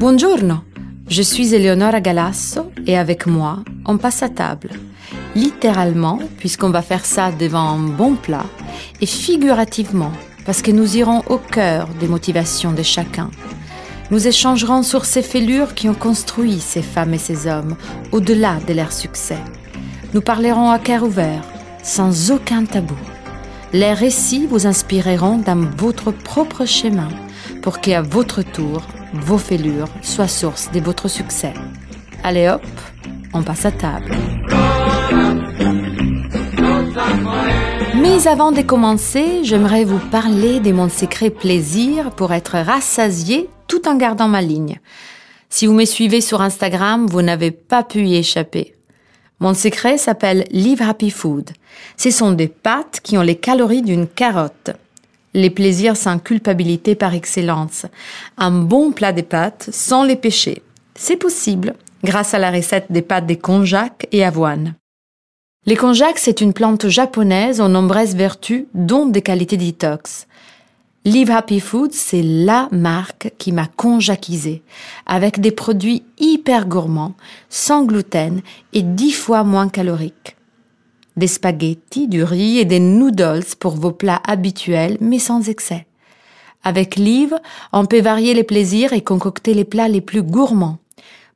Buongiorno, je suis Eleonora Galasso et avec moi, on passe à table. Littéralement, puisqu'on va faire ça devant un bon plat, et figurativement, parce que nous irons au cœur des motivations de chacun. Nous échangerons sur ces fêlures qui ont construit ces femmes et ces hommes, au-delà de leur succès. Nous parlerons à cœur ouvert, sans aucun tabou. Les récits vous inspireront dans votre propre chemin pour qu'à votre tour, vos fêlures soient source de votre succès. Allez hop, on passe à table. Mais avant de commencer, j'aimerais vous parler de mon secret plaisir pour être rassasié tout en gardant ma ligne. Si vous me suivez sur Instagram, vous n'avez pas pu y échapper. Mon secret s'appelle Live Happy Food. Ce sont des pâtes qui ont les calories d'une carotte. Les plaisirs sans culpabilité par excellence. Un bon plat de pâtes sans les péchés. C'est possible grâce à la recette des pâtes de konjac et avoine. Les konjac, c'est une plante japonaise aux nombreuses vertus, dont des qualités détox. Live Happy Food, c'est la marque qui m'a conjaquisé, avec des produits hyper gourmands, sans gluten et dix fois moins caloriques. Des spaghettis, du riz et des noodles pour vos plats habituels, mais sans excès. Avec Live, on peut varier les plaisirs et concocter les plats les plus gourmands.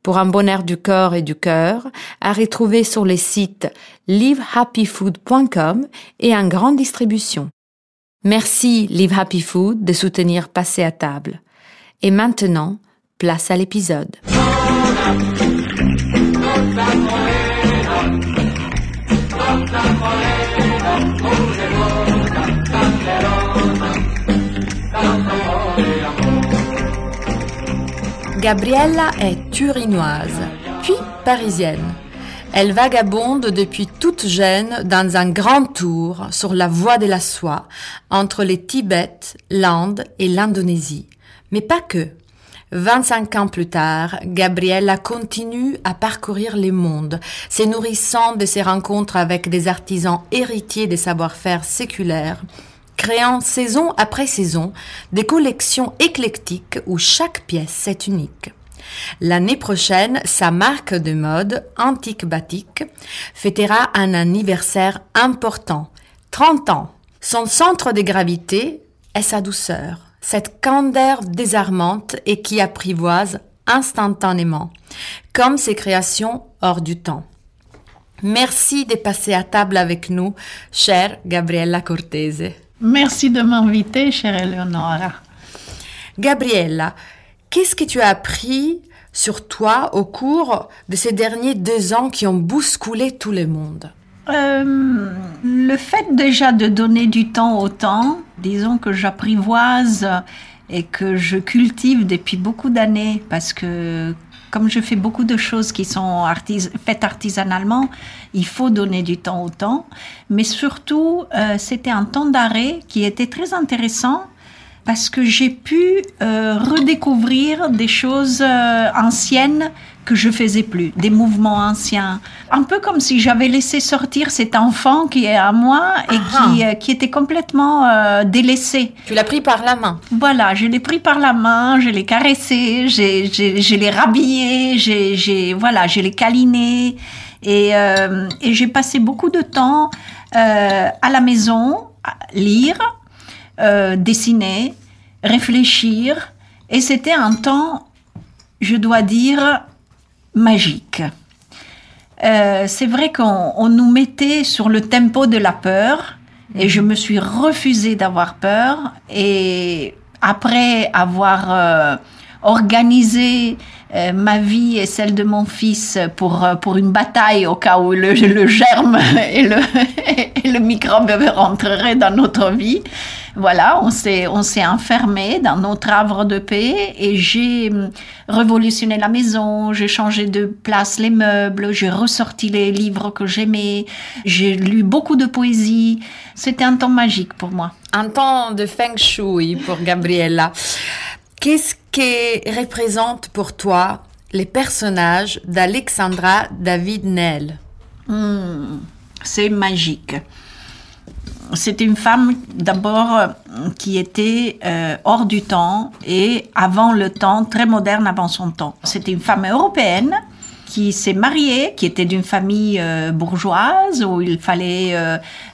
Pour un bonheur du corps et du cœur, à retrouver sur les sites livehappyfood.com et en grande distribution. Merci Live Happy Food de soutenir Passer à table. Et maintenant, place à l'épisode. Gabriella est turinoise, puis parisienne. Elle vagabonde depuis toute jeune dans un grand tour sur la voie de la soie entre les Tibet, l'Inde et l'Indonésie. Mais pas que. 25 ans plus tard, Gabriella continue à parcourir les mondes, se nourrissant de ses rencontres avec des artisans héritiers des savoir-faire séculaires, créant saison après saison des collections éclectiques où chaque pièce est unique. L'année prochaine, sa marque de mode, Antique Batik, fêtera un anniversaire important, 30 ans. Son centre de gravité est sa douceur, cette candeur désarmante et qui apprivoise instantanément, comme ses créations hors du temps. Merci de passer à table avec nous, chère Gabriella Cortese. Merci de m'inviter, chère Eleonora. Gabriella, Qu'est-ce que tu as appris sur toi au cours de ces derniers deux ans qui ont bousculé tout le monde? Euh, Le fait déjà de donner du temps au temps, disons que j'apprivoise et que je cultive depuis beaucoup d'années parce que comme je fais beaucoup de choses qui sont faites artisanalement, il faut donner du temps au temps. Mais surtout, euh, c'était un temps d'arrêt qui était très intéressant parce que j'ai pu euh, redécouvrir des choses euh, anciennes que je faisais plus, des mouvements anciens. Un peu comme si j'avais laissé sortir cet enfant qui est à moi et qui, euh, qui, était complètement délaissé. Tu l'as pris par la main Voilà, je l'ai pris par la main, je l'ai caressé, je l'ai rhabillé, j'ai, voilà, je l'ai câliné. Et, et j'ai passé beaucoup de temps à la maison, à lire, euh, dessiner, réfléchir. Et c'était un temps, je dois dire, magique. Euh, c'est vrai qu'on nous mettait sur le tempo de la peur et je me suis refusée d'avoir peur. Et après avoir euh, organisé ma vie et celle de mon fils pour, pour une bataille au cas où le, germe et le, et le microbe rentreraient dans notre vie, voilà, on s'est, on s'est enfermé dans notre havre de paix et j'ai hum, révolutionné la maison, j'ai changé de place les meubles, j'ai ressorti les livres que j'aimais, j'ai lu beaucoup de poésie. C'était un temps magique pour moi. Un temps de feng shui pour Gabriella. Qu'est-ce qui représente pour toi les personnages d'Alexandra David Nel? Hmm, C'est magique. C'était une femme d'abord euh, qui était euh, hors du temps et avant le temps, très moderne avant son temps. C'était une femme européenne qui s'est mariée, qui était d'une famille euh, bourgeoise où il fallait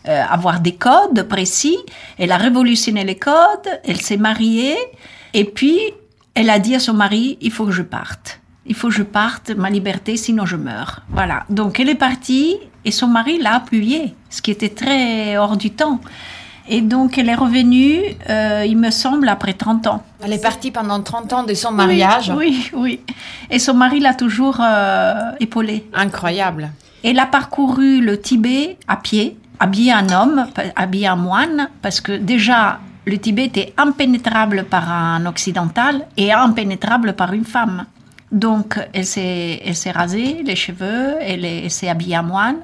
avoir des codes précis. Elle a révolutionné les codes, elle s'est mariée et puis elle a dit à son mari, il faut que je parte. Il faut que je parte, ma liberté, sinon je meurs. Voilà. Donc elle est partie et son mari l'a appuyée, ce qui était très hors du temps. Et donc elle est revenue, euh, il me semble, après 30 ans. Elle est partie pendant 30 ans de son mariage. Oui, oui. Et son mari l'a toujours euh, épaulée. Incroyable. Elle a parcouru le Tibet à pied, habillée en homme, habillée en moine, parce que déjà le Tibet était impénétrable par un occidental et impénétrable par une femme. Donc, elle s'est, rasée les cheveux, elle, s'est habillée à moine.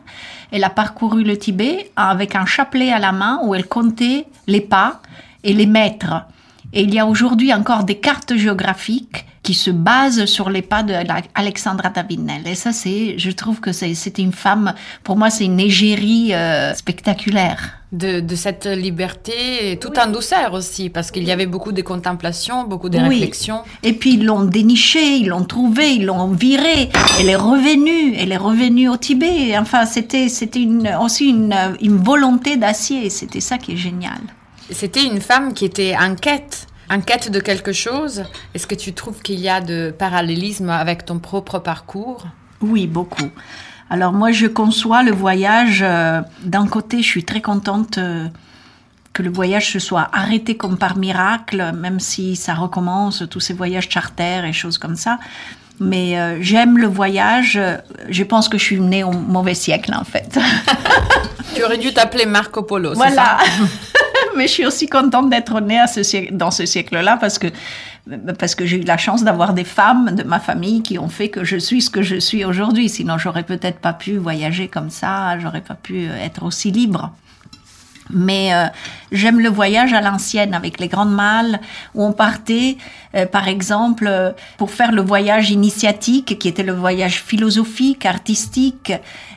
Elle a parcouru le Tibet avec un chapelet à la main où elle comptait les pas et les mètres. Et il y a aujourd'hui encore des cartes géographiques qui se basent sur les pas d'Alexandra Davinel. Et ça, c'est, je trouve que c'est une femme, pour moi, c'est une égérie euh, spectaculaire. De, cette liberté, tout en douceur aussi, parce qu'il y avait beaucoup de contemplation, beaucoup de réflexions. Et puis ils l'ont déniché, ils l'ont trouvé, ils l'ont viré. Elle est revenue, elle est revenue au Tibet. Enfin, c'était c'était une, aussi une, une volonté d'acier. C'était ça qui est génial. C'était une femme qui était en quête en quête de quelque chose. Est-ce que tu trouves qu'il y a de parallélisme avec ton propre parcours? Oui, beaucoup. Alors moi, je conçois le voyage. Euh, d'un côté, je suis très contente euh, que le voyage se soit arrêté comme par miracle, même si ça recommence, tous ces voyages charter et choses comme ça. Mais euh, j'aime le voyage. Je pense que je suis née au mauvais siècle, en fait. tu aurais dû t'appeler Marco Polo, voilà. ça? mais je suis aussi contente d'être née dans ce siècle-là parce que parce que j'ai eu la chance d'avoir des femmes de ma famille qui ont fait que je suis ce que je suis aujourd'hui. Sinon, j'aurais peut-être pas pu voyager comme ça, j'aurais pas pu être aussi libre. Mais euh, j'aime le voyage à l'ancienne avec les grandes malles où on partait, euh, par exemple, euh, pour faire le voyage initiatique qui était le voyage philosophique, artistique.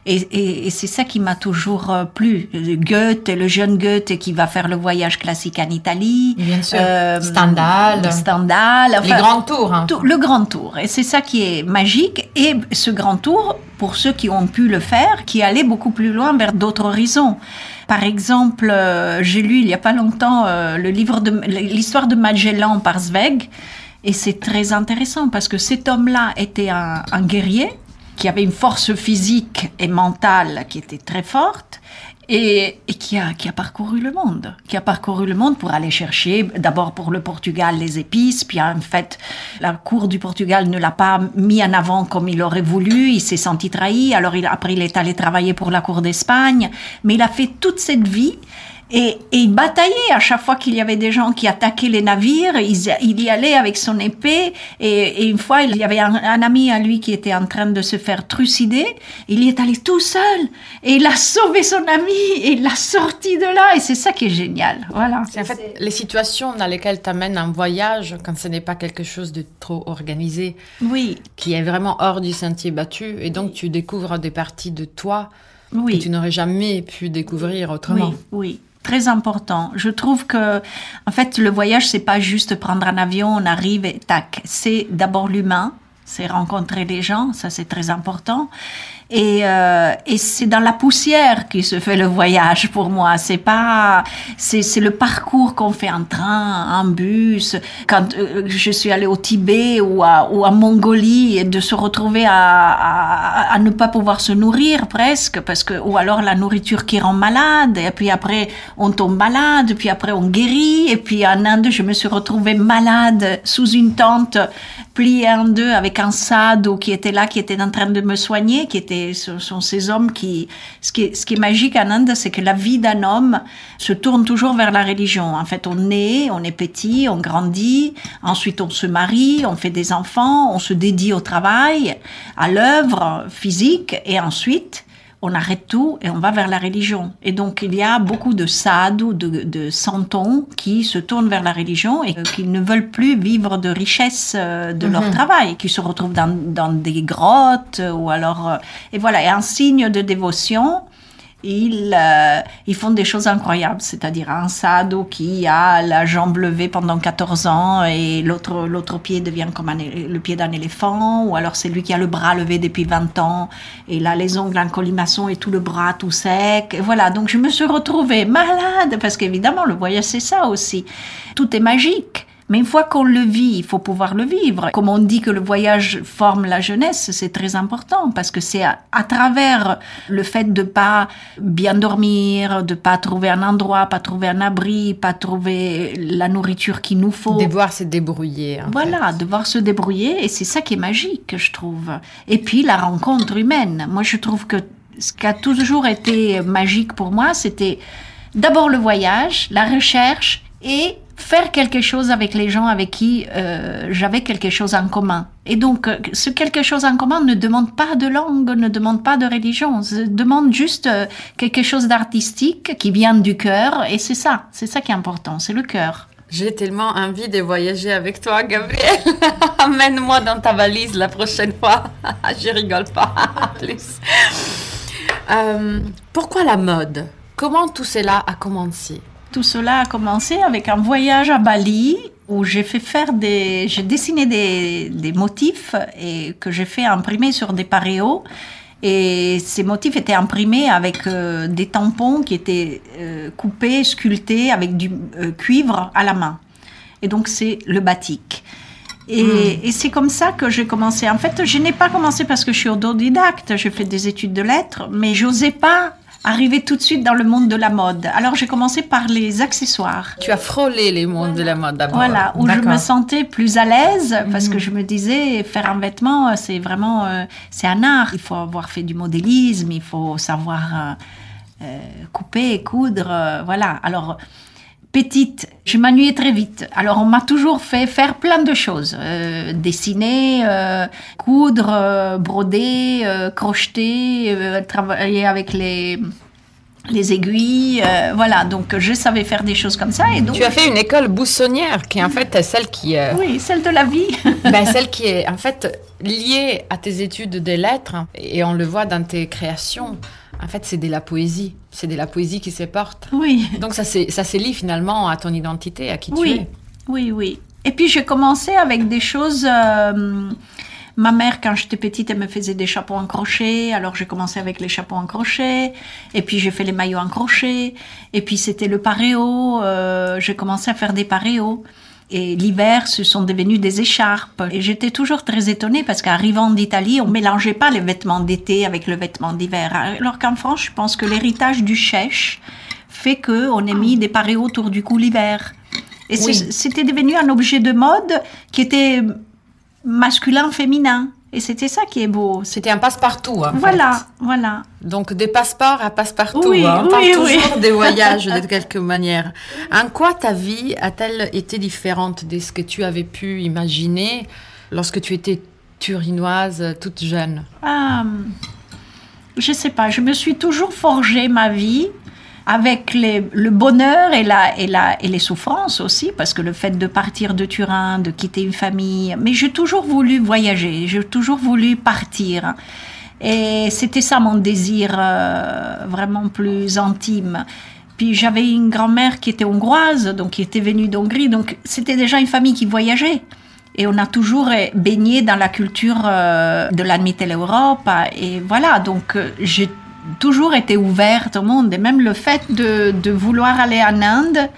Et, et, c'est ça qui m'a toujours plu. Goethe, le jeune Goethe qui va faire le voyage classique en Italie. Bien sûr. Stendhal. Stendhal. Enfin, les grands tours. Hein. le grand tour. Et c'est ça qui est magique. Et ce grand tour, pour ceux qui ont pu le faire, qui allait beaucoup plus loin vers d'autres horizons. Par exemple, euh, j'ai lu il n'y a pas longtemps euh, le livre de l'histoire de Magellan par Zweig, et c'est très intéressant parce que cet homme-là était un, un guerrier qui avait une force physique et mentale qui était très forte et, qui, a, qui a parcouru le monde, qui a parcouru le monde pour aller chercher d'abord pour le Portugal les épices, puis en fait la cour du Portugal ne l'a pas mis en avant comme il aurait voulu, il s'est senti trahi, alors il, après il est allé travailler pour la cour d'Espagne, mais il a fait toute cette vie et, il bataillait à chaque fois qu'il y avait des gens qui attaquaient les navires. Il, y allait avec son épée. Et, une fois, il y avait un, ami à lui qui était en train de se faire trucider. Il y est allé tout seul. Et il a sauvé son ami. Et il l'a sorti de là. Et c'est ça qui est génial. Voilà. C'est en fait les situations dans lesquelles tu amènes un voyage, quand ce n'est pas quelque chose de trop organisé. Oui. Qui est vraiment hors du sentier battu. Et donc, tu découvres des parties de toi. que tu n'aurais jamais pu découvrir autrement. Oui, oui très important. Je trouve que, en fait, le voyage, c'est pas juste prendre un avion, on arrive et tac. C'est d'abord l'humain, c'est rencontrer les gens, ça c'est très important. Et, euh, et c'est dans la poussière qui se fait le voyage pour moi. C'est pas, c'est, c'est le parcours qu'on fait en train, en bus. Quand euh, je suis allée au Tibet ou à, ou à Mongolie et de se retrouver à, à, à, ne pas pouvoir se nourrir presque parce que, ou alors la nourriture qui rend malade et puis après on tombe malade, puis après on guérit et puis en Inde je me suis retrouvée malade sous une tente pliée en deux avec un sadhu qui était là, qui était en train de me soigner, qui était ce sont ces hommes qui... Ce qui est, ce qui est magique en Inde, c'est que la vie d'un homme se tourne toujours vers la religion. En fait, on naît, on est petit, on grandit, ensuite on se marie, on fait des enfants, on se dédie au travail, à l'œuvre physique, et ensuite on arrête tout et on va vers la religion. Et donc il y a beaucoup de sadhus, de, de santons qui se tournent vers la religion et qui ne veulent plus vivre de richesse euh, de leur mhm. travail, qui se retrouvent dans, dans des grottes ou alors... Euh, et voilà, et un signe de dévotion ils, euh, ils font des choses incroyables, c'est-à-dire un sado qui a la jambe levée pendant 14 ans et l'autre, l'autre pied devient comme le pied d'un éléphant, ou alors c'est lui qui a le bras levé depuis 20 ans et là les ongles en colimaçon et tout le bras tout sec. Voilà, donc je me suis retrouvée malade parce qu'évidemment le voyage c'est ça aussi. Tout est magique. Mais une fois qu'on le vit, il faut pouvoir le vivre. Comme on dit que le voyage forme la jeunesse, c'est très important parce que c'est à, travers le fait de pas bien dormir, de pas trouver un endroit, pas trouver un abri, pas trouver la nourriture qu'il nous faut. Devoir se débrouiller. voilà, devoir se débrouiller et c'est ça qui est magique, je trouve. Et puis la rencontre humaine. Moi, je trouve que ce qui a toujours été magique pour moi, c'était d'abord le voyage, la recherche et faire quelque chose avec les gens avec qui euh, j'avais quelque chose en commun. Et donc, euh, ce quelque chose en commun ne demande pas de langue, ne demande pas de religion, demande juste euh, quelque chose d'artistique qui vient du cœur. Et c'est ça, c'est ça qui est important, c'est le cœur. J'ai tellement envie de voyager avec toi, Gabriel. Amène-moi dans ta valise la prochaine fois. Je rigole pas. pourquoi la mode? Comment tout cela a commencé? Tout cela a commencé avec un voyage à Bali où j'ai fait faire des, j'ai dessiné des, des, motifs et que j'ai fait imprimer sur des paréos. Et ces motifs étaient imprimés avec euh, des tampons qui étaient euh, coupés, sculptés avec du euh, cuivre à la main. Et donc c'est le batik. Et, hmm. et c'est comme ça que j'ai commencé. En fait, je n'ai pas commencé parce que je suis autodidacte, j'ai fait des études de lettres, mais j'osais pas arriver tout de suite dans le monde de la mode. Alors j'ai commencé par les accessoires. Tu as frôlé les mondes de la mode d'abord. Voilà, où je me sentais plus à l'aise parce que mhm. je me disais faire un vêtement, c'est vraiment euh, c'est un art. Il faut avoir fait du modélisme, il faut savoir euh, euh, couper, coudre, voilà. Alors petite, je m'ennuyais très vite. Alors on m'a toujours fait faire plein de choses. Euh, dessiner, euh, coudre, euh, broder, crocheter, travailler avec les les aiguilles, voilà. Donc je savais faire des choses comme ça. Et donc tu as fait une école boussonnière, qui est en fait celle qui oui, celle de la vie. ben, celle qui est en fait liée à tes études des lettres et on le voit dans tes créations. En fait, c'est de la poésie. C'est de la poésie qui se porte. Oui. Donc ça s'est lié finalement à ton identité, à qui tu es. Oui, oui. Et puis j'ai commencé avec des choses. Euh, ma mère, quand j'étais petite, elle me faisait des chapeaux en crochet. Alors j'ai commencé avec les chapeaux en crochet. Et puis j'ai fait les maillots en crochet. Et puis c'était le paréo. Euh, j'ai commencé à faire des paréos. Et l'hiver, ce sont devenus des écharpes. Et j'étais toujours très étonnée parce qu'arrivant d'Italie, on mélangeait pas les vêtements d'été avec le vêtement d'hiver. Alors qu'en France, je pense que l'héritage du chèche fait que on ait mis des parés autour du cou l'hiver. Et c'était devenu un objet de mode qui était masculin, féminin. Et c'était ça qui est beau. C'était un passe-partout. voilà, voilà. Donc des passeports à passe-partout. Oui, hein. On parle toujours des voyages de quelque manière. En quoi ta vie a-t-elle été différente de ce que tu avais pu imaginer lorsque tu étais turinoise, toute jeune? Ah, Je sais pas. Je me suis toujours forgé ma vie avec le bonheur et, les souffrances aussi, parce que le fait de partir de Turin, de quitter une famille, mais j'ai toujours voulu voyager, j'ai toujours voulu partir. Et c'était ça mon désir euh, vraiment plus intime. Puis j'avais une grand-mère qui était hongroise, donc qui était venue d'Hongrie, donc c'était déjà une famille qui voyageait. Et on a toujours baigné dans la culture euh, de la Mitteleurope. Et voilà, donc euh, j'ai toujours été ouverte au monde. Et même le fait de, vouloir aller en Inde,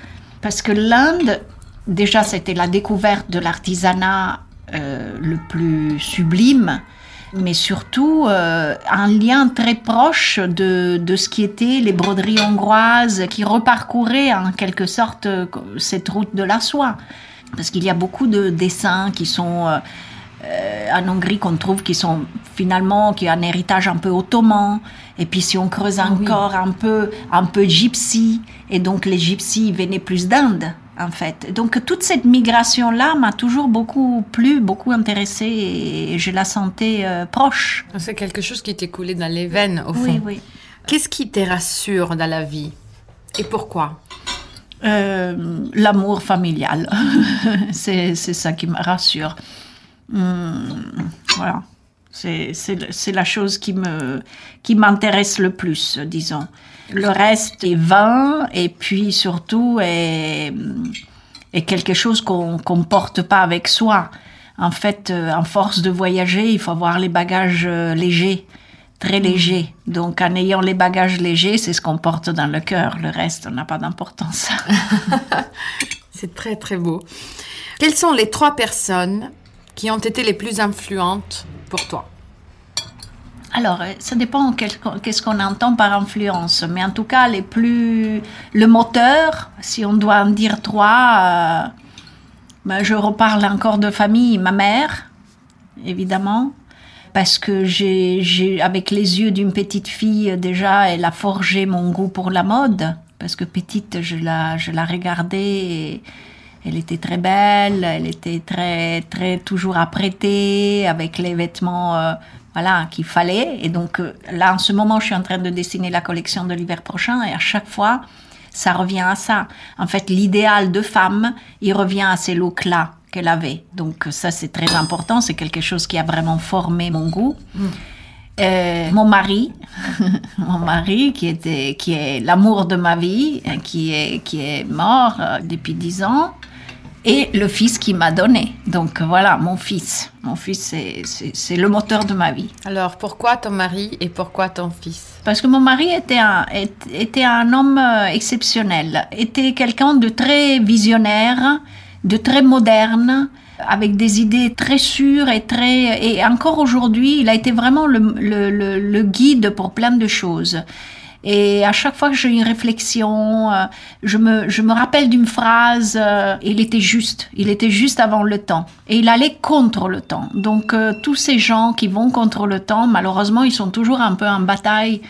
parce que l'Inde, déjà, c'était la découverte de l'artisanat euh, le plus sublime, mais surtout euh, un lien très proche de, ce qui était les broderies hongroises qui reparcouraient en quelque sorte cette route de la soie. Parce qu'il y a beaucoup de dessins qui sont... Euh, euh, en Hongrie qu'on trouve qui sont finalement qui a un héritage un peu ottoman. Et puis si on creuse ah encore un peu un peu gypsy. Et donc les gypsies venaient plus d'Inde en fait. Donc toute cette migration là m'a toujours beaucoup plu beaucoup intéressée et je la sentais euh, proche. C'est quelque chose qui t'est coulé dans les veines au fond. oui. Oui qu'est-ce qui te rassure dans la vie et pourquoi? Euh, l'amour familial. C'est ça qui me rassure Hmm, voilà. C'est la chose qui me qui m'intéresse le plus, disons. Le reste est vain et puis surtout est, est quelque chose qu'on qu'on porte pas avec soi. En fait, euh, en force de voyager, il faut avoir les bagages euh, légers, très mm. légers. Donc, en ayant les bagages légers, c'est ce qu'on porte dans le cœur. Le reste n'a pas d'importance. c'est très, très beau. Quelles sont les trois personnes qui ont été les plus influentes pour toi. Alors, euh, ça dépend qu'est-ce qu'on entend par influence, mais en tout cas, les plus, le moteur, si on doit en dire trois, ben, je reparle encore de famille, ma mère, évidemment, parce que j'ai, avec les yeux d'une petite fille, déjà, elle a forgé mon goût pour la mode, parce que petite, je la, je la regardais et elle était très belle, elle était très, très toujours apprêtée, avec les vêtements, euh, voilà, qu'il fallait. Et donc, euh, là, en ce moment, je suis en train de dessiner la collection de l'hiver prochain, et à chaque fois, ça revient à ça. En fait, l'idéal de femme, il revient à ces looks-là qu'elle avait. Donc ça, c'est très important. C'est quelque chose qui a vraiment formé mon goût. Mm. Euh, mon mari, mon mari qui était, qui est l'amour de ma vie, qui est, qui est mort euh, depuis dix ans, et le fils qui m'a donné. Donc voilà, mon fils. Mon fils, c'est le moteur de ma vie. Alors pourquoi ton mari et pourquoi ton fils? Parce que mon mari était un, était un homme euh, exceptionnel, était quelqu'un de très visionnaire, de très moderne, avec des idées très sûres et très... Et encore aujourd'hui, il a été vraiment le, le, le guide pour plein de choses. Et à chaque fois que j'ai une réflexion, euh, je, me, je me rappelle d'une phrase, euh, il était juste, il était juste avant le temps. Et il allait contre le temps. Donc euh, tous ces gens qui vont contre le temps, malheureusement, ils sont toujours un peu en bataille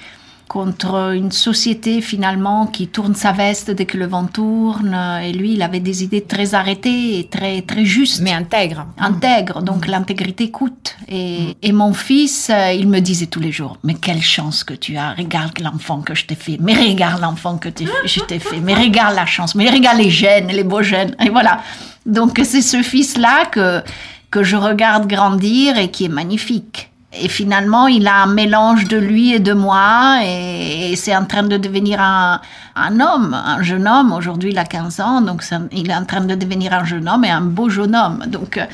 contre une société finalement qui tourne sa veste dès que le vent tourne. Et lui, il avait des idées très arrêtées et très, très justes. Mais intègre. Intègre, donc mm. l'intégrité coûte. Et, et, mon fils, euh, il me disait tous les jours, mais quelle chance que tu as, regarde l'enfant que je t'ai fait, mais regarde l'enfant que je t'ai fait, mais regarde la chance, mais regarde les gènes, les beaux gènes. Et voilà. Donc c'est ce fils-là que, que je regarde grandir et qui est magnifique. Et finalement, il a un mélange de lui et de moi, et, c'est en train de devenir un, un, homme, un jeune homme. Aujourd'hui, il a 15 ans, donc il est en train de devenir un jeune homme et un beau jeune homme. Donc, euh,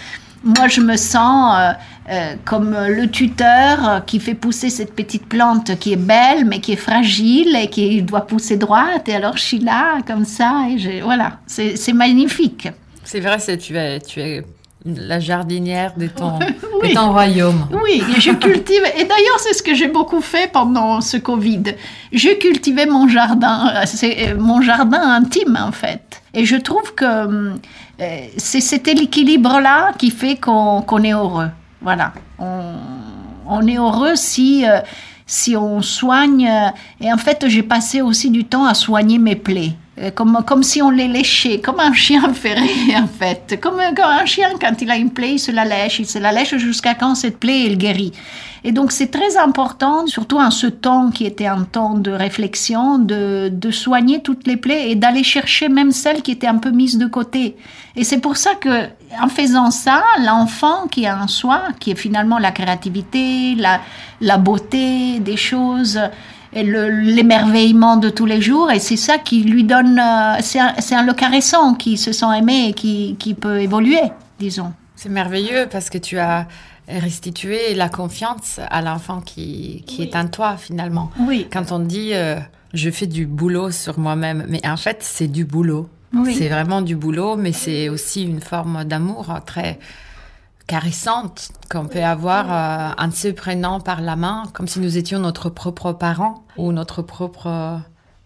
moi, je me sens euh, euh, comme le tuteur qui fait pousser cette petite plante qui est belle, mais qui est fragile et qui doit pousser droite. Et alors, je suis là, comme ça, et voilà, c'est magnifique. C'est vrai, tu es, tu es la jardinière de ton, royaume. Oui, je cultive. Et d'ailleurs, c'est ce que j'ai beaucoup fait pendant ce Covid. Je cultivais mon jardin, c'est euh, mon jardin intime en fait. Et je trouve que euh, c'est cet équilibre-là qui fait qu'on est heureux. Voilà. On, est heureux si, euh, si on soigne. Et en fait, j'ai passé aussi du temps à soigner mes plaies. Euh, comme, comme si on les léchait, comme un chien ferré en fait. Comme, un chien, quand il a une plaie, il se la lèche, il se la lèche jusqu'à quand cette plaie, elle guérit. Et donc c'est très important, surtout en ce temps qui était un temps de réflexion, de, de soigner toutes les plaies et d'aller chercher même celles qui étaient un peu mises de côté. Et c'est pour ça que, en faisant ça, l'enfant qui a en soi, qui est finalement la créativité, la, la beauté des choses, l'émerveillement de tous les jours et c'est ça qui lui donne, euh, c'est un, le caressant qui se sent aimé et qui, qui peut évoluer, disons. C'est merveilleux parce que tu as restitué la confiance à l'enfant qui, qui est en toi finalement. Oui. Quand on dit euh, je fais du boulot sur moi-même, mais en fait c'est du boulot. Oui. C'est vraiment du boulot, mais c'est aussi une forme d'amour très caressante qu'on peut avoir euh, en se prenant par la main, comme si nous étions notre propre parent ou notre propre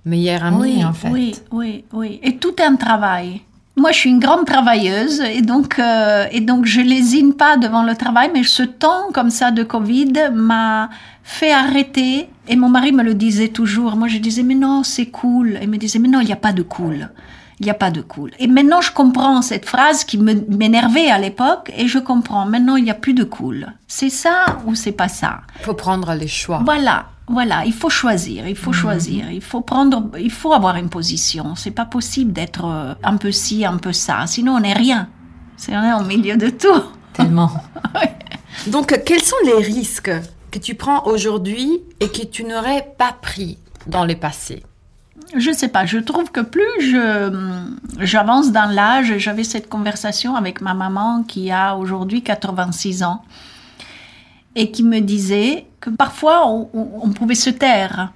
meilleur ami, en fait. Oui, oui, oui. Et tout un travail. Moi, je suis une grande travailleuse et donc, euh, et donc je lésine pas devant le travail, mais ce temps comme ça de Covid m'a fait arrêter. Et mon mari me le disait toujours. Moi, je disais, mais non, c'est cool. Et il me disait, mais non, il n'y a pas de cool il n'y a pas de cool. Et maintenant, je comprends cette phrase qui m'énervait à l'époque, et je comprends. Maintenant, il n'y a plus de cool. C'est ça ou c'est pas ça? Il faut prendre les choix. Voilà. Voilà, il faut choisir, il faut mhm. choisir, il faut prendre, il faut avoir une position. C'est pas possible d'être euh, un peu ci, un peu ça, sinon on n'est rien. C'est on est au milieu de tout. Tellement. Donc, quels sont les risques que tu prends aujourd'hui et que tu n'aurais pas pris dans le passé? Je sais pas, je trouve que plus je, j'avance dans l'âge, j'avais cette conversation avec ma maman qui a aujourd'hui 86 ans et qui me disait que parfois on, pouvait se taire.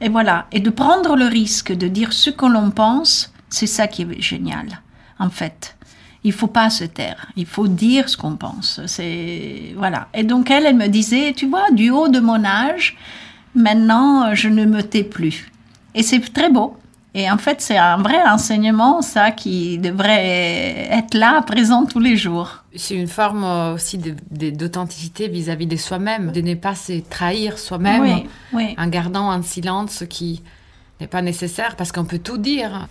Et voilà, et de prendre le risque de dire ce que l'on pense, c'est ça qui est génial, en fait. Il faut pas se taire, il faut dire ce qu'on pense. C'est voilà. Et donc elle, elle me disait, tu vois, du haut de mon âge, maintenant je ne me tais plus. Et c'est très beau. Et en fait, c'est un vrai enseignement, ça, qui devrait être là, présent tous les jours. C'est une forme aussi d'authenticité vis-à-vis de soi-même, de ne pas se trahir soi-même en gardant un silence ce qui n'est pas nécessaire parce qu'on peut tout dire.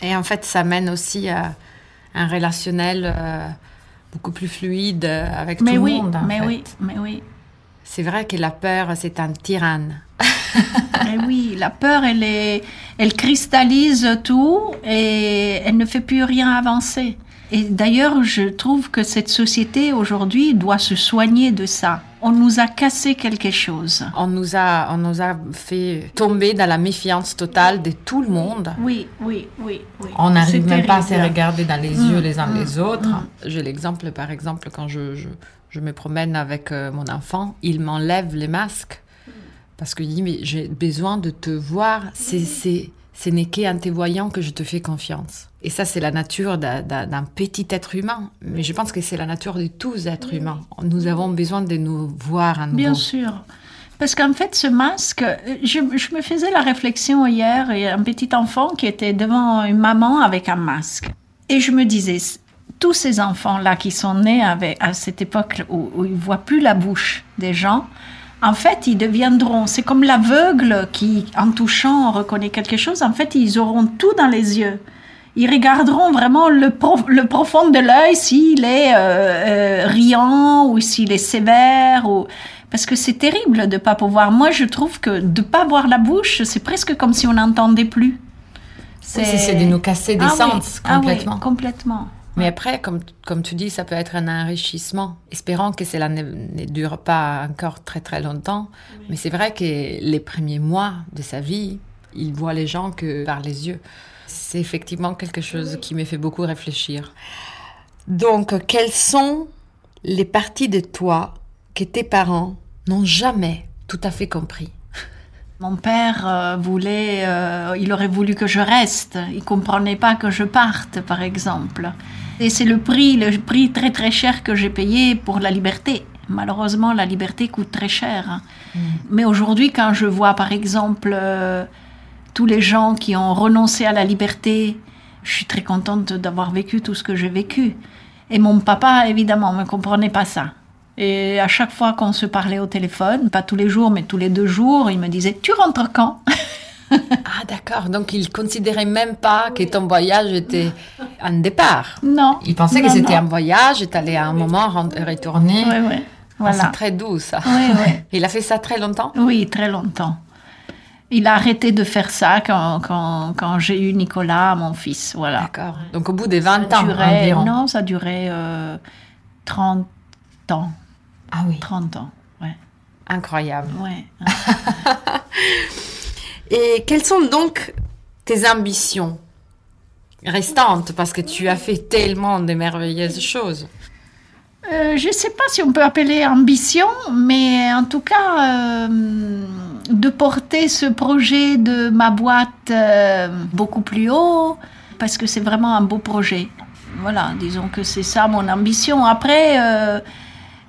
Et en fait, ça mène aussi à un relationnel euh, beaucoup plus fluide avec mais tout oui, le monde. mais oui, mais oui. C'est vrai que la peur, c'est un tyranne. Eh oui, la peur, elle, est, elle cristallise tout et elle ne fait plus rien avancer. Et d'ailleurs, je trouve que cette société aujourd'hui doit se soigner de ça. On nous a cassé quelque chose. On nous a, on nous a fait tomber dans la méfiance totale de tout le monde. Oui, oui, oui. oui. On n'arrive même pas à se regarder dans les yeux mm, les uns mm, les autres. Mm. J'ai l'exemple, par exemple, quand je, je, je me promène avec euh, mon enfant, il m'enlève les masques parce qu'il dit, mais j'ai besoin de te voir, c'est, c'est, ce n'est qu'en te voyant que je te fais confiance. Et ça, c'est la nature d'un, petit être humain. Mais je pense que c'est la nature de tous êtres humains. Nous avons besoin de nous voir à nouveau. Bien sûr. Parce qu'en fait, ce masque, je, je, me faisais la réflexion hier, il y a un petit enfant qui était devant une maman avec un masque. Et je me disais, tous ces enfants-là qui sont nés avec, à cette époque où, où ils ne voient plus la bouche des gens, en fait, ils deviendront, c'est comme l'aveugle qui, en touchant, reconnaît quelque chose, en fait, ils auront tout dans les yeux. Ils regarderont vraiment le, le profond de l'œil s'il est euh, euh, riant ou s'il est sévère. Ou... Parce que c'est terrible de pas pouvoir. Moi, je trouve que de pas voir la bouche, c'est presque comme si on n'entendait plus. C'est de nous casser des ah sens complètement. Ah oui, complètement. Mais après, comme, comme tu dis, ça peut être un enrichissement. Espérant que cela ne, dure pas encore très très longtemps. Mais c'est vrai que les premiers mois de sa vie, il voit les gens que par les yeux. C'est effectivement quelque chose qui me fait beaucoup réfléchir. Donc, quelles sont les parties de toi que tes parents n'ont jamais tout à fait compris? Mon père euh, voulait, euh, il aurait voulu que je reste. Il comprenait pas que je parte, par exemple. Et c'est le prix, le prix très très cher que j'ai payé pour la liberté. Malheureusement, la liberté coûte très cher. Mm. Mais aujourd'hui, quand je vois, par exemple, euh, tous les gens qui ont renoncé à la liberté, je suis très contente d'avoir vécu tout ce que j'ai vécu. Et mon papa, évidemment, ne comprenait pas ça. Et à chaque fois qu'on se parlait au téléphone, pas tous les jours, mais tous les deux jours, il me disait Tu rentres quand? Ah d'accord, donc il considérait même pas que ton voyage était un départ. Non. Il pensait que c'était un voyage, et allais à un moment retourner. Oui, oui. Voilà. c'est très doux ça. Oui, oui. il a fait ça très longtemps? Oui, très longtemps. Il a arrêté de faire ça quand, quand, quand j'ai eu Nicolas, mon fils. Voilà. D'accord. Donc au bout des 20 ans environ. Non, ça durait euh, 30 ans. Ah oui. 30 ans, ouais. Incroyable. Ouais. Et quelles sont donc tes ambitions restantes? Parce que tu as fait tellement de merveilleuses choses. Euh, je ne sais pas si on peut appeler ambition, mais en tout cas, euh, de porter ce projet de ma boîte euh, beaucoup plus haut, parce que c'est vraiment un beau projet. Voilà, disons que c'est ça mon ambition. Après,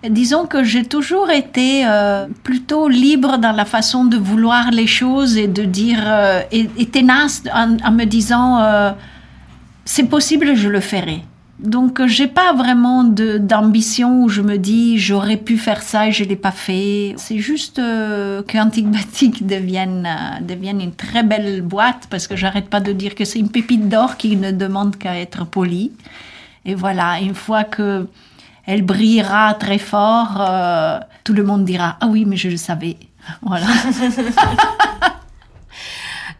Disons que j'ai toujours été euh, plutôt libre dans la façon de vouloir les choses et de dire, euh, et, tenace en, me disant, euh, c'est possible, je le ferai. Donc, j'ai pas vraiment d'ambition où je me dis, j'aurais pu faire ça et je l'ai pas fait. C'est juste que Antigmatic devienne, devienne une très belle boîte parce que j'arrête pas de dire que c'est une pépite d'or qui ne demande qu'à être polie. Et voilà, une fois que elle brillera très fort, euh, tout le monde dira Ah oui, mais je le savais. Voilà.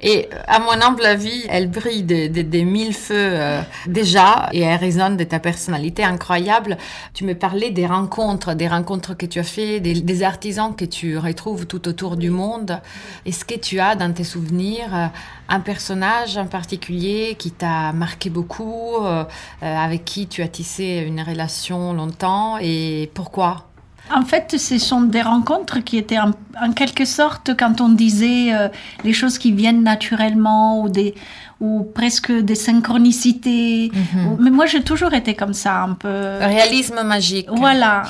Et à mon humble avis, elle brille des mille feux euh, déjà et elle résonne de ta personnalité incroyable. Tu me parlais des rencontres, des rencontres que tu as fait, des, artisans que tu retrouves tout autour du monde. Est-ce que tu as dans tes souvenirs euh, un personnage en particulier qui t'a marqué beaucoup, euh, avec qui tu as tissé une relation longtemps et pourquoi? En fait, ce sont des rencontres qui étaient en, quelque sorte quand on disait euh, les choses qui viennent naturellement ou des ou presque des synchronicités. Mhm. Mais moi, j'ai toujours été comme ça, un peu. Réalisme magique. Voilà,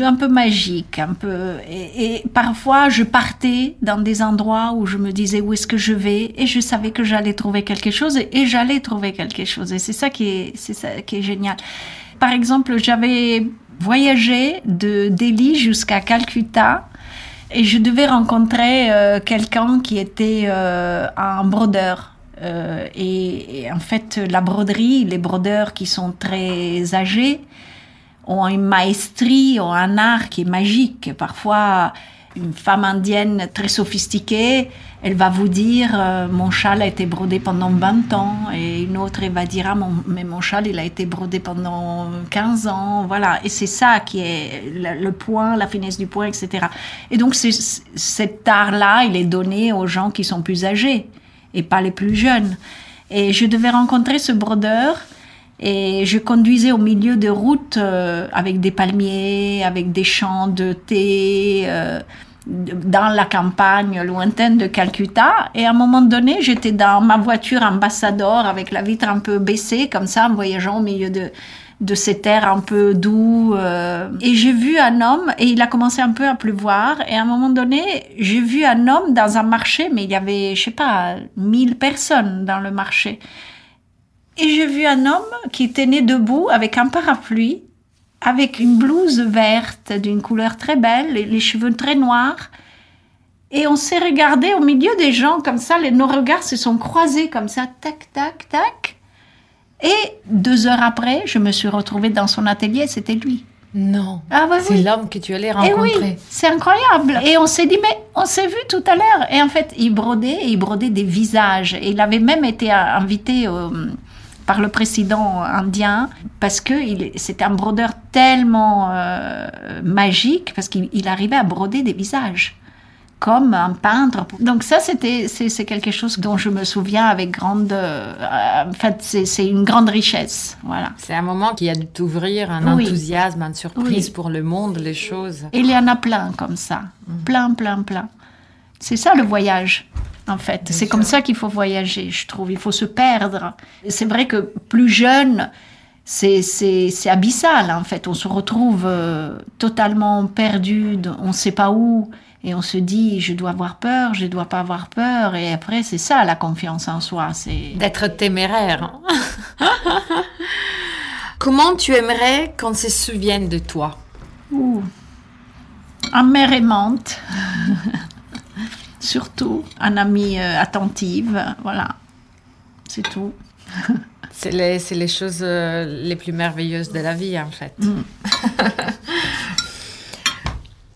un peu magique, un peu. Et, et, parfois, je partais dans des endroits où je me disais où est-ce que je vais, et je savais que j'allais trouver quelque chose, et, j'allais trouver quelque chose. Et c'est ça qui est, c'est ça qui est génial. Par exemple, j'avais voyager de Delhi jusqu'à Calcutta et je devais rencontrer euh, quelqu'un qui était euh, un brodeur. Euh, et, en fait, la broderie, les brodeurs qui sont très âgés ont une maestrie, ont un art qui est magique. Parfois, une femme indienne très sophistiquée, elle va vous dire euh, mon châle a été brodé pendant 20 ans. Et une autre elle va dire ah mon, mais mon châle il a été brodé pendant 15 ans. Voilà. Et c'est ça qui est le, point la finesse du point etc et donc cet art là il est donné aux gens qui sont plus âgés et pas les plus jeunes. Et je devais rencontrer ce brodeur et je conduisais au milieu de routes euh, avec des palmiers, avec des champs de thé, euh, dans la campagne lointaine de Calcutta. Et à un moment donné, j'étais dans ma voiture ambassadeur avec la vitre un peu baissée, comme ça, en voyageant au milieu de, de cet air un peu doux. Euh. et j'ai vu un homme, et il a commencé un peu à pleuvoir. Et à un moment donné, j'ai vu un homme dans un marché, mais il y avait, je sais pas, mille personnes dans le marché. Et j'ai vu un homme qui né debout avec un parapluie avec une blouse verte d'une couleur très belle, les, cheveux très noirs. Et on s'est regardé au milieu des gens comme ça, les, nos regards se sont croisés comme ça, tac, tac, tac. Et deux heures après, je me suis retrouvée dans son atelier, c'était lui. Non. Ah c'est l'homme que tu allais rencontrer. Et oui, c'est incroyable. Et on s'est dit, mais on s'est vu tout à l'heure. Et en fait, il brodait, il brodait des visages. Et il avait même été invité au, par le président indien parce que c'était un brodeur tellement euh, magique parce qu'il arrivait à broder des visages comme un peintre. Donc ça, c'était c'est quelque chose dont je me souviens avec grande. Euh, en fait, c'est une grande richesse. Voilà. C'est un moment qui a dû t'ouvrir un enthousiasme, une surprise pour le monde, les choses. il y en a plein comme ça, mm. plein, plein, plein. C'est ça le voyage en fait. C'est comme ça qu'il faut voyager, je trouve. Il faut se perdre. C'est vrai que plus jeune, c'est abyssal, en fait. On se retrouve euh, totalement perdu, on ne sait pas où. Et on se dit, je dois avoir peur, je ne dois pas avoir peur. Et après, c'est ça la confiance en soi. c'est D'être téméraire. Comment tu aimerais qu'on se souvienne de toi? Ouh. En mère aimante. surtout, un ami euh, attentive, voilà, c'est tout. c'est les, les, choses euh, les plus merveilleuses de la vie, en fait. Mm.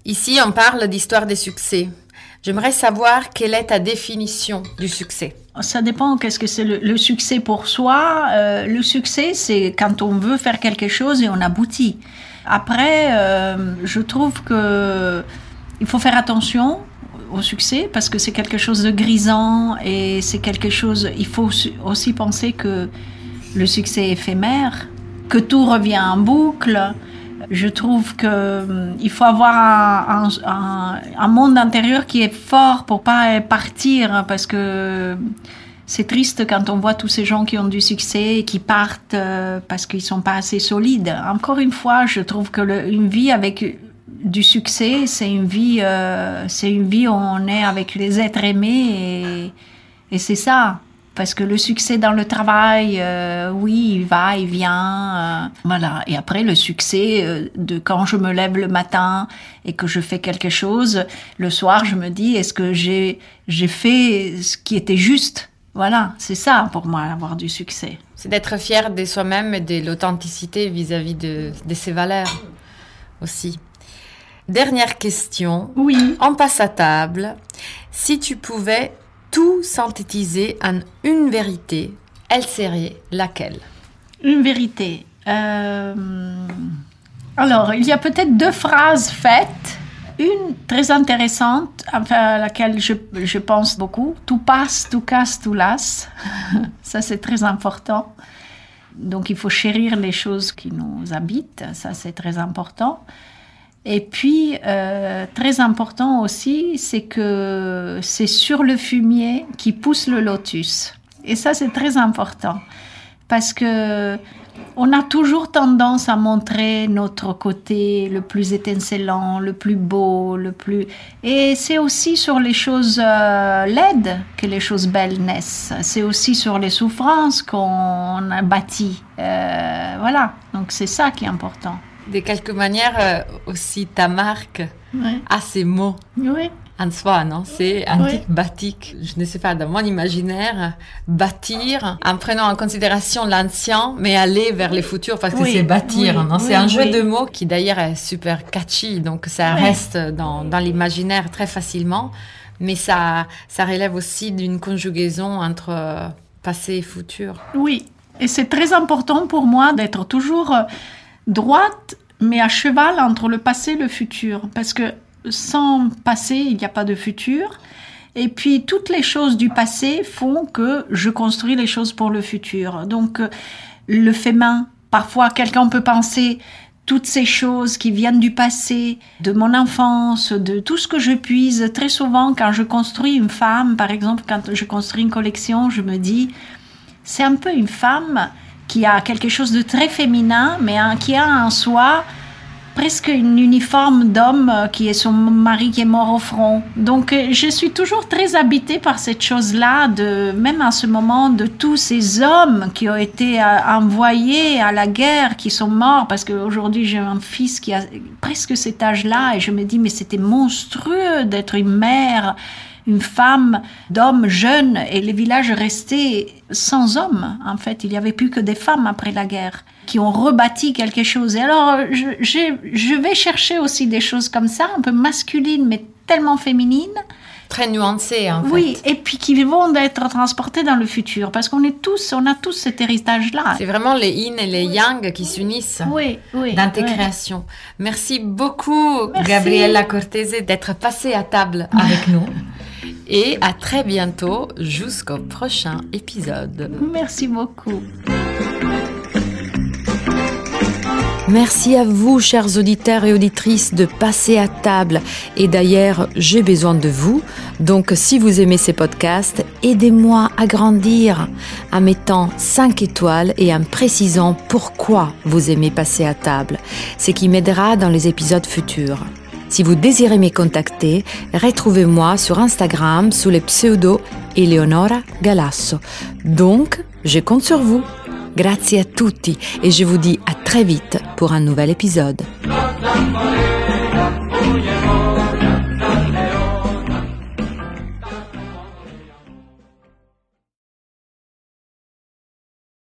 Ici, on parle d'histoire des succès. J'aimerais savoir quelle est ta définition du succès. Ça dépend qu'est-ce que c'est le, succès pour soi. Euh, le succès, c'est quand on veut faire quelque chose et on aboutit. Après, je trouve que il faut faire attention au succès parce que c'est quelque chose de grisant et c'est quelque chose. Il faut aussi penser que le succès est éphémère, que tout revient en boucle. Je trouve que hum, il faut avoir un, monde intérieur qui est fort pour pas partir parce que c'est triste quand on voit tous ces gens qui ont du succès et qui partent euh, parce qu'ils sont pas assez solides. Encore une fois, je trouve que le, une vie avec du succès, c'est une vie, euh, c'est une vie où on est avec les êtres aimés et, c'est ça. Parce que le succès dans le travail, euh, oui, il va, il vient, euh, voilà. Et après, le succès de quand je me lève le matin et que je fais quelque chose, le soir, je me dis, est-ce que j'ai j'ai fait ce qui était juste? Voilà, c'est ça pour moi, avoir du succès. C'est d'être fier de soi-même et de l'authenticité vis-à-vis de, de ses valeurs aussi. Dernière question. Oui. On passe à table. Si tu pouvais tout synthétiser en une vérité, elle serait laquelle? Une vérité. Euh, alors, il y a peut-être deux phrases faites. Une très intéressante, enfin, à laquelle je, je pense beaucoup. Tout passe, tout casse, tout lasse. Ça, c'est très important. Donc, il faut chérir les choses qui nous habitent. Ça, c'est très important. Et puis, euh, très important aussi, c'est que c'est sur le fumier qui pousse le lotus. Et ça, c'est très important. Parce que on a toujours tendance à montrer notre côté le plus étincelant, le plus beau, le plus... Et c'est aussi sur les choses euh, laides que les choses belles naissent. C'est aussi sur les souffrances qu'on a bâti. Euh, voilà, donc c'est ça qui est important. De quelque manière, euh, aussi ta marque a ces mots. Oui en soi, non? C'est antique, batik. Je ne sais pas, dans mon imaginaire, bâtir en prenant en considération l'ancien, mais aller vers les futurs parce que c'est bâtir, non? C'est un jeu de mots qui d'ailleurs est super catchy, donc ça reste dans, dans l'imaginaire très facilement, mais ça, ça relève aussi d'une conjugaison entre euh, passé et futur. Oui, et c'est très important pour moi d'être toujours euh, droite, mais à cheval entre le passé et le futur, parce que sans passé, il n'y a pas de futur. Et puis toutes les choses du passé font que je construis les choses pour le futur. Donc euh, le fait main, parfois quelqu'un peut penser toutes ces choses qui viennent du passé, de mon enfance, de tout ce que je puise. Très souvent, quand je construis une femme, par exemple, quand je construis une collection, je me dis, c'est un peu une femme qui a quelque chose de très féminin, mais qui a en soi presque une uniforme d'homme euh, qui est son mari qui est mort au front. Donc euh, je suis toujours très habitée par cette chose-là, de même à ce moment de tous ces hommes qui ont été euh, envoyés à la guerre, qui sont morts, parce qu'aujourd'hui j'ai un fils qui a presque cet âge-là et je me dis mais c'était monstrueux d'être une mère une femme d'hommes jeunes et les villages restaient sans hommes. En fait, il n'y avait plus que des femmes après la guerre qui ont rebâti quelque chose. Et alors, je, je, vais chercher aussi des choses comme ça, un peu masculines, mais tellement féminines. Très nuancées, en fait. Oui, et puis qui vont être transportées dans le futur, parce qu'on est tous, on a tous cet héritage-là. C'est vraiment les yin et les yang qui s'unissent oui, oui, dans tes créations. Merci beaucoup, Gabriella Cortese, d'être passée à table avec nous. Et à très bientôt jusqu'au prochain épisode. Merci beaucoup. Merci à vous, chers auditeurs et auditrices, de passer à table. Et d'ailleurs, j'ai besoin de vous. Donc, si vous aimez ces podcasts, aidez-moi à grandir en mettant 5 étoiles et en précisant pourquoi vous aimez passer à table, ce qui m'aidera dans les épisodes futurs. Si vous désirez me contacter, retrouvez-moi sur Instagram sous le pseudo Eleonora Galasso. Donc, je compte sur vous. Grazie a tutti et je vous dis à très vite pour un nouvel épisode.